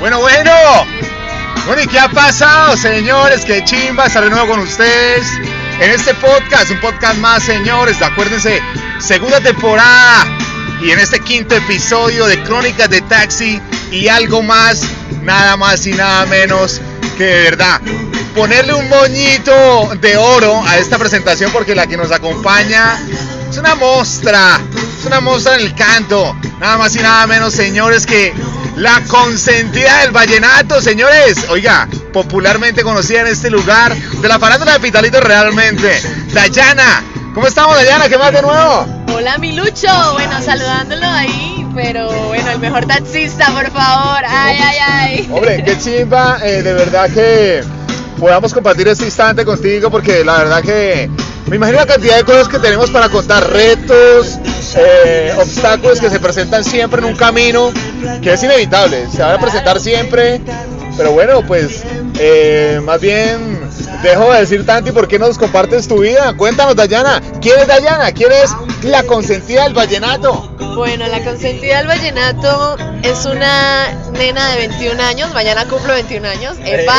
Bueno, bueno. Bueno, ¿y qué ha pasado, señores? Qué chimba estar de nuevo con ustedes en este podcast, un podcast más, señores. Acuérdense, segunda temporada y en este quinto episodio de Crónicas de Taxi y algo más, nada más y nada menos que de verdad ponerle un moñito de oro a esta presentación porque la que nos acompaña es una mostra, es una mostra en el canto, nada más y nada menos, señores, que la consentida del vallenato, señores. Oiga, popularmente conocida en este lugar de la farándula de Pitalito realmente. Dayana, ¿cómo estamos, Dayana? ¿Qué más de nuevo? Hola, mi Lucho. Bueno, saludándolo ahí, pero bueno, el mejor taxista, por favor. Ay, ay, ay. Hombre, qué chimba, eh, de verdad que podamos compartir este instante contigo, porque la verdad que me imagino la cantidad de cosas que tenemos para contar, retos, eh, obstáculos que se presentan siempre en un camino que es inevitable, se van a presentar siempre, pero bueno, pues eh, más bien dejo de decir tanto y por qué nos compartes tu vida. Cuéntanos, Dayana, ¿quién es Dayana? ¿Quién es la consentida del vallenato? Bueno, la consentida del vallenato es una nena de 21 años, mañana cumplo 21 años. ¡Epa!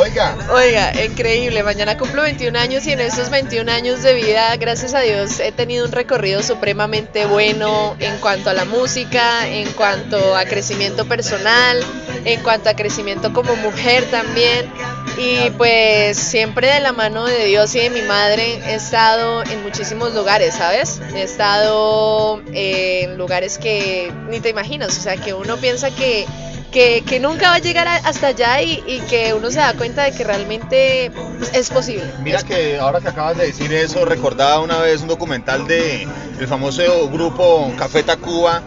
oiga. Oiga, increíble, mañana cumplo 21 años y en esos 21 años de vida, gracias a Dios, he tenido un recorrido supremamente bueno en cuanto a la música, en cuanto a crecimiento personal, en cuanto a crecimiento como mujer también. Y pues siempre de la mano de Dios y de mi madre he estado en muchísimos lugares, ¿sabes? He estado en lugares que ni te imaginas, o sea, que uno piensa que, que, nunca va a llegar hasta allá y, y, que uno se da cuenta de que realmente es posible. Mira que ahora que acabas de decir eso, recordaba una vez un documental de el famoso grupo Café Tacuba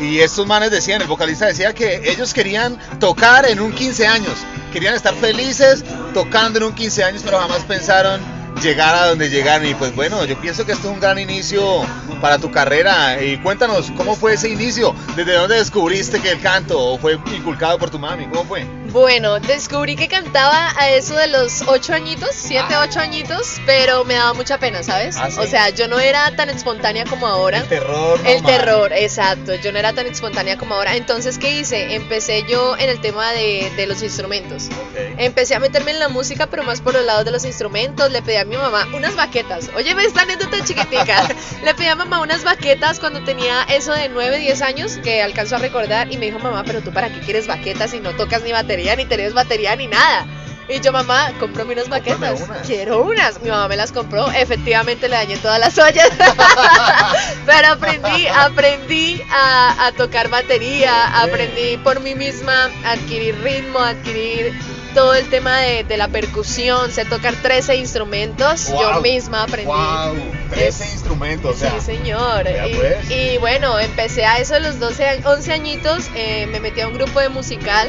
y estos manes decían, el vocalista decía que ellos querían tocar en un 15 años, querían estar felices tocando en un 15 años, pero jamás pensaron llegar a donde llegaron. Y pues bueno, yo pienso que esto es un gran inicio para tu carrera. Y cuéntanos, ¿cómo fue ese inicio? ¿Desde dónde descubriste que el canto fue inculcado por tu mami? ¿Cómo fue? Bueno, descubrí que cantaba a eso de los 8 añitos, 7, 8 añitos, pero me daba mucha pena, ¿sabes? ¿Ah, sí? O sea, yo no era tan espontánea como ahora. El terror. El terror, exacto. Yo no era tan espontánea como ahora. Entonces, ¿qué hice? Empecé yo en el tema de, de los instrumentos. Okay. Empecé a meterme en la música, pero más por los lados de los instrumentos. Le pedí a mi mamá unas baquetas. Oye, me esta anécdota chiquitica. Le pedí a mamá unas baquetas cuando tenía eso de 9, 10 años, que alcanzo a recordar. Y me dijo, mamá, pero tú para qué quieres baquetas si no tocas ni batería? Ni tenés batería ni nada. Y yo, mamá, cómprame unas baquetas. Unas. Quiero unas. Mi mamá me las compró. Efectivamente le dañé todas las ollas. Pero aprendí, aprendí a, a, tocar batería. Aprendí por mí misma a adquirir ritmo, a adquirir todo el tema de, de, la percusión, sé tocar 13 instrumentos, wow, yo misma aprendí. Wow, 13 es, instrumentos, o sea, Sí, señor. Y, pues. y, bueno, empecé a eso a los 12, 11 añitos, eh, me metí a un grupo de musical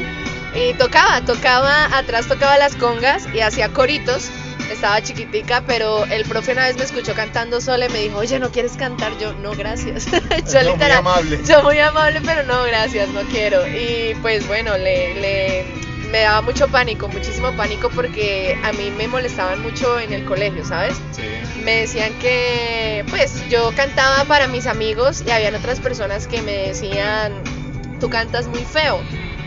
y tocaba, tocaba, atrás tocaba las congas y hacía coritos. Estaba chiquitica, pero el profe una vez me escuchó cantando sola y me dijo, oye, ¿no quieres cantar? Yo, no, gracias. yo no, literal, muy amable. Yo muy amable, pero no, gracias, no quiero. Y pues bueno, le, le me daba mucho pánico, muchísimo pánico porque a mí me molestaban mucho en el colegio, ¿sabes? Sí. Me decían que, pues, yo cantaba para mis amigos y habían otras personas que me decían, tú cantas muy feo,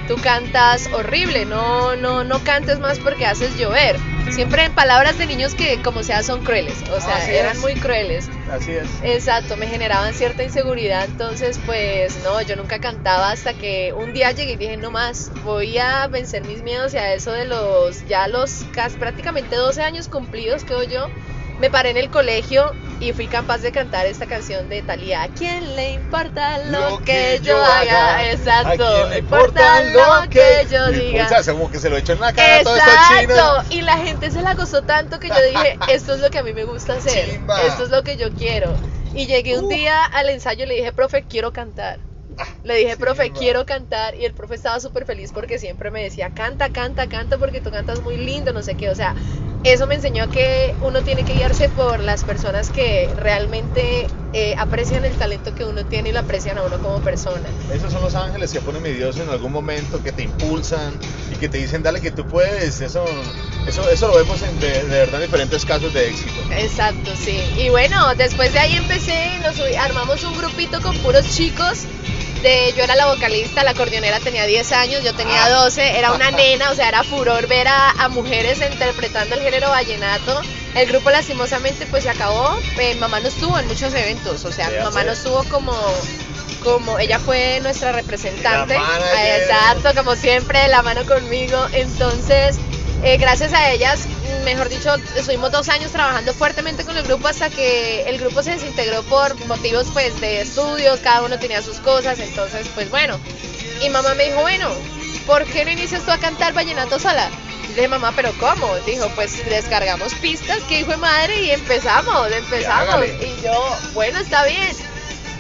tú cantas horrible, no, no, no cantes más porque haces llover. Siempre en palabras de niños que como sea son crueles, o sea, Así eran es. muy crueles. Así es. Exacto, me generaban cierta inseguridad, entonces pues no, yo nunca cantaba hasta que un día llegué y dije, no más, voy a vencer mis miedos y a eso de los, ya los casi prácticamente 12 años cumplidos que yo, me paré en el colegio y fui capaz de cantar esta canción de Thalía. ¿A quién le importa lo, Lo que, que yo haga? haga. Exacto. ¿A quién le importa lo que yo diga. O sea, como que se lo echó en la cara a todos estos chinos. Exacto. Y la gente se la gozó tanto que yo dije, esto es lo que a mí me gusta hacer. Chimba. Esto es lo que yo quiero. Y llegué un Uh. día al ensayo y le dije, profe, quiero cantar. Le dije, profe, chimba. quiero cantar. Y el profe estaba súper feliz porque siempre me decía, canta, canta, canta, porque tú cantas muy lindo, no sé qué. O sea, eso me enseñó que uno tiene que guiarse por las personas que realmente eh, aprecian el talento que uno tiene y lo aprecian a uno como persona. Esos son los ángeles que pone mi Dios en algún momento, que te impulsan y que te dicen, dale que tú puedes. Eso, eso, eso lo vemos en, de, de verdad en diferentes casos de éxito. Exacto, sí. Y bueno, después de ahí empecé, nos armamos un grupito con puros chicos de yo era la vocalista, la acordeonera tenía 10 años, yo tenía 12, era una nena, o sea, era furor ver a, mujeres interpretando el género vallenato. El grupo lastimosamente pues se acabó, eh, mamá no estuvo en muchos eventos, o sea, mi mamá no estuvo como como ella fue nuestra representante, exacto, como siempre, la mano conmigo, entonces eh, gracias a ellas, mejor dicho, estuvimos dos años trabajando fuertemente con el grupo hasta que el grupo se desintegró por motivos pues de estudios, cada uno tenía sus cosas, entonces pues bueno. Y mamá me dijo, bueno, ¿por qué no inicias tú a cantar vallenato sola? Y dije, mamá, ¿pero cómo? Dijo, pues descargamos pistas, que hijo de madre, y empezamos, empezamos. Y yo, bueno, está bien.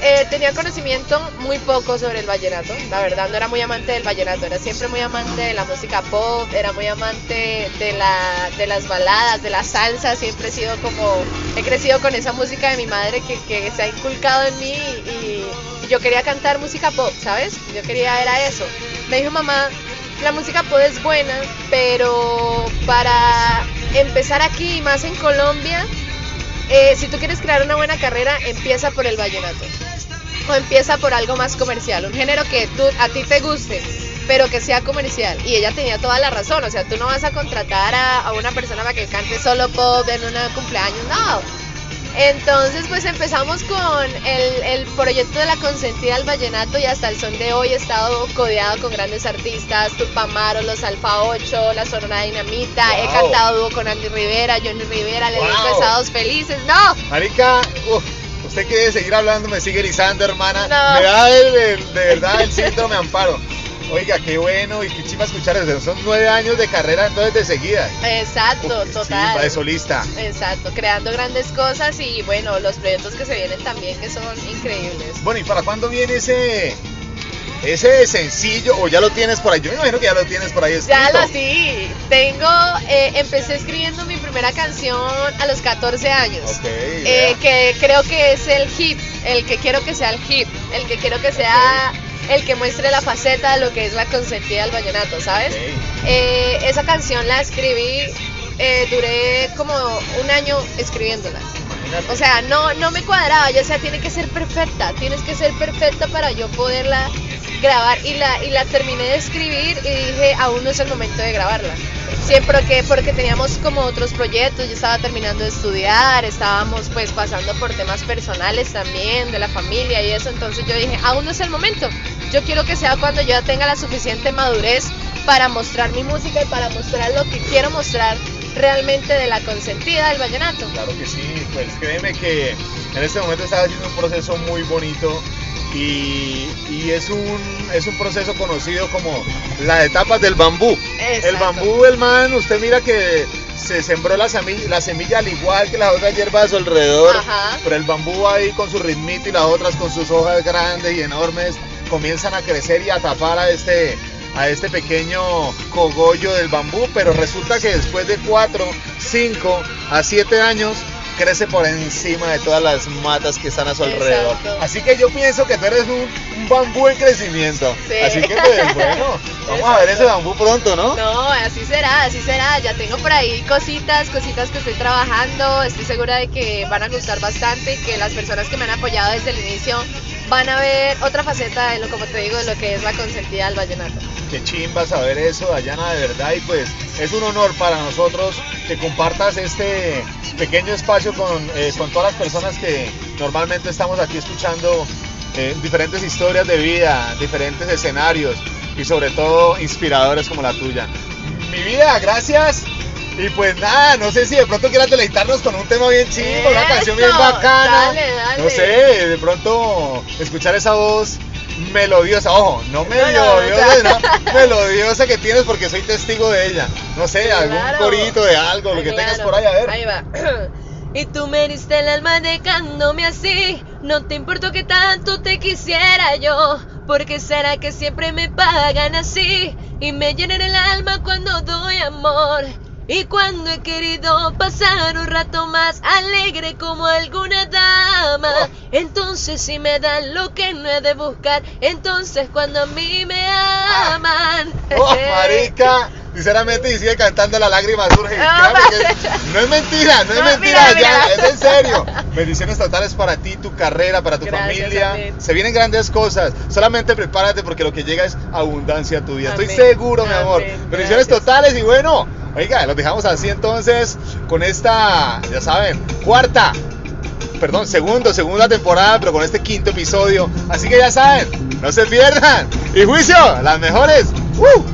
Eh, tenía conocimiento muy poco sobre el vallenato, la verdad no era muy amante del vallenato, era siempre muy amante de la música pop, era muy amante de, la, de las baladas, de la salsa, siempre he sido como, he crecido con esa música de mi madre que, se ha inculcado en mí y, yo quería cantar música pop, ¿sabes? Yo quería, era eso. Me dijo mamá, la música pop es buena, pero para empezar aquí, más en Colombia, eh, si tú quieres crear una buena carrera, empieza por el vallenato o empieza por algo más comercial, un género que tú, a ti te guste, pero que sea comercial. Y ella tenía toda la razón, o sea, tú no vas a contratar a, una persona para que cante solo pop en un cumpleaños, no. Entonces, pues empezamos con el, el, proyecto de la consentida al vallenato y hasta el son de hoy he estado codeado con grandes artistas, Tupamaro, Los Alfa 8, La Sonora Dinamita, he cantado dúo con Andy Rivera, Johnny Rivera, Le wow. Pesados Felices, ¡no! Marica, usted quiere seguir hablando, me sigue erizando, hermana. Me da de verdad el síndrome amparo. Oiga, qué bueno y qué chima escuchar eso. Son nueve años de carrera entonces de seguida. Exacto, total. de solista. Exacto, creando grandes cosas y bueno, los proyectos que se vienen también que son increíbles. Bueno, ¿y para cuándo viene ese ese sencillo o ya lo tienes por ahí? Yo me imagino que ya lo tienes por ahí escrito. Ya lo sí. Tengo, eh, empecé escribiendo mi primera canción a los 14 años. eh, que creo que es el hip, el que quiero que sea el hip, el que quiero que sea el que muestre la faceta de lo que es la consentida del vallenato, ¿sabes? Eh, esa canción la escribí, eh, duré como un año escribiéndola. O sea, no, no me cuadraba, yo sea, tiene que ser perfecta, tienes que ser perfecta para yo poderla grabar y la, y la terminé de escribir y dije, aún no es el momento de grabarla. Siempre que, porque teníamos como otros proyectos, yo estaba terminando de estudiar, estábamos pues pasando por temas personales también, de la familia y eso, entonces yo dije, aún no es el momento, yo quiero que sea cuando yo ya tenga la suficiente madurez para mostrar mi música y para mostrar lo que quiero mostrar realmente de la consentida del vallenato. Claro que sí, pues créeme que en este momento estaba haciendo un proceso muy bonito y, es, un, es un proceso conocido como las etapas del bambú. El bambú, el man, usted mira que se sembró la semilla, la semilla al igual que las otras hierbas a su alrededor, pero el bambú ahí con su ritmito y las otras con sus hojas grandes y enormes comienzan a crecer y a tapar a este, a este pequeño cogollo del bambú, pero resulta que después de 4, 5 a 7 años crece por encima de todas las matas que están a su alrededor. Así que yo pienso que tú eres un, bambú en crecimiento. Así que pues bueno, vamos a ver ese bambú pronto, ¿no? No, así será, así será. Ya tengo por ahí cositas, cositas que estoy trabajando. Estoy segura de que van a gustar bastante y que las personas que me han apoyado desde el inicio van a ver otra faceta de lo, como te digo, de lo que es la consentida del vallenato. Qué chimba saber eso, Dayana, de verdad. Y pues es un honor para nosotros que compartas este pequeño espacio con, eh, con todas las personas que normalmente estamos aquí escuchando eh, diferentes historias de vida, diferentes escenarios y sobre todo inspiradores como la tuya. Mi vida, gracias. Y pues nada, no sé si de pronto quieras deleitarnos con un tema bien chido, una canción bien bacana. No sé, de pronto escuchar esa voz melodiosa, ojo, no melodiosa, melodiosa que tienes porque soy testigo de ella. No sé, algún corito de algo, lo que tengas por ahí, a ver. Ahí va. Y tú me diste el alma dejándome así. No te importó que tanto te quisiera yo. Porque será que siempre me pagan así. Y me llenan el alma cuando doy amor. Y cuando he querido pasar un rato más alegre como alguna oh. Entonces si me dan lo que no he de buscar, entonces cuando a mí me aman. Oh, marica, sinceramente, y sigue cantando La lágrima surge. No, no es mentira, no es mentira, mira, ya, mira. es en serio. Bendiciones totales para ti, tu carrera, para tu Gracias, familia. amén. Se vienen grandes cosas. Solamente prepárate porque lo que llega es abundancia a tu vida. Estoy Amén. seguro, mi amor. Bendiciones totales y bueno, oiga, los dejamos así entonces con esta, ya saben, cuarta perdón, segundo, segunda temporada, pero con este quinto episodio. Así que ya saben, no se pierdan. Y juicio, las mejores. ¡Uh!